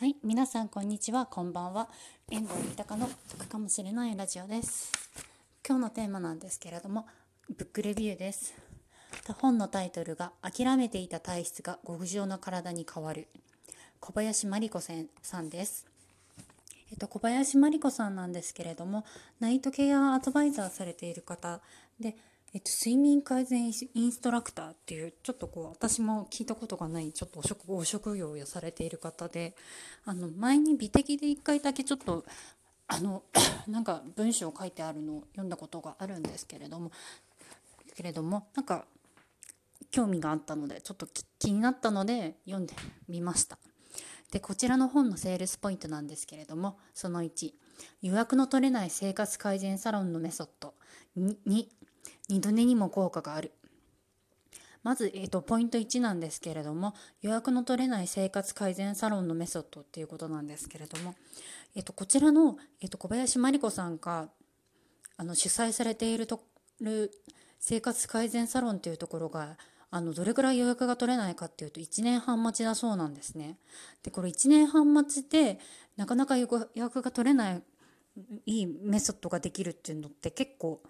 はい、皆さんこんにちは、こんばんは。遠藤豊の得かもしれないラジオです。今日のテーマなんですけれども、ブックレビューです。本のタイトルが諦めていた体質が極上の体に変わる。小林真理子さんです。えっと、小林真理子さんなんですけれども、ナイトケアアドバイザーされている方で、えっと、睡眠改善インストラクターっていうちょっとこう私も聞いたことがないちょっとお職業をされている方であの前に美的で1回だけちょっとあの なんか文章を書いてあるのを読んだことがあるんですけれどもけれどもなんか興味があったのでちょっと気になったので読んでみました。でこちらの本のセールスポイントなんですけれどもその1予約の取れない生活改善サロンのメソッド2二度寝にも効果があるまず、えーと、ポイント1なんですけれども予約の取れない生活改善サロンのメソッドっていうことなんですけれども、えーと、こちらの、えーと、小林真理子さんがあの主催されているとる生活改善サロンっていうところがあのどれぐらい予約が取れないかっていうと1年半待ちだそうなんですね。でこれ1年半待ちでなかなか予約が取れないいいメソッドができるっていうのって結構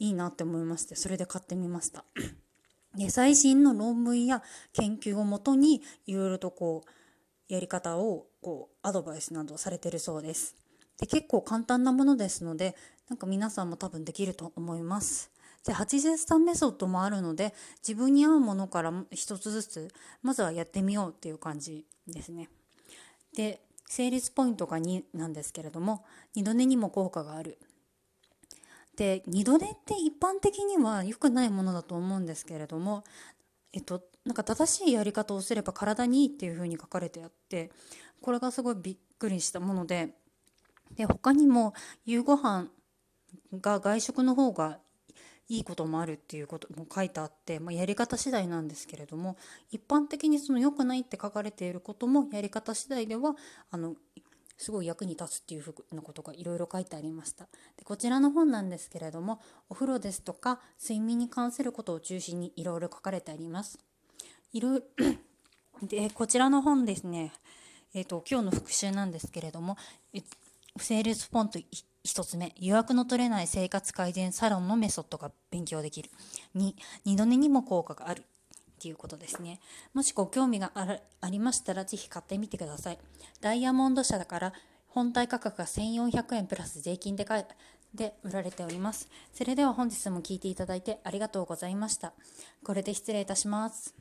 いいなって思いましてそれで買ってみました。で最新の論文や研究をもとにいろいろとこうやり方をこうアドバイスなどされてるそうです。で結構簡単なものですのでなんか皆さんも多分できると思います。で83メソッドもあるので自分に合うものから一つずつまずはやってみようっていう感じですね。で成立ポイントが2なんですけれども二度寝にも効果がある。で二度寝って一般的には良くないものだと思うんですけれどもえっとなんか正しいやり方をすれば体にいいっていうふうに書かれてあってこれがすごいびっくりしたものでで他にも夕ご飯が外食の方がいいこともあるっていうことも書いてあって、まあ、やり方次第なんですけれども一般的にその良くないって書かれていることもやり方次第ではあのすごい役に立つっていうふうなことがいろいろ書いてありました。でこちらの本なんですけれどもお風呂ですとか睡眠に関することを中心にいろいろ書かれてあります。いろ でこちらの本ですねえっ、ー、と今日の復習なんですけれどもセールスフォント1つ目予約の取れない生活改善サロンのメソッドが勉強できる。2二度寝にも効果がある。っていうことですね。もしご興味がありましたら、ぜひ買ってみてください。ダイヤモンド社だから、本体価格が1400円プラス税金で買で売られております。それでは本日も聴いていただいてありがとうございました。これで失礼いたします。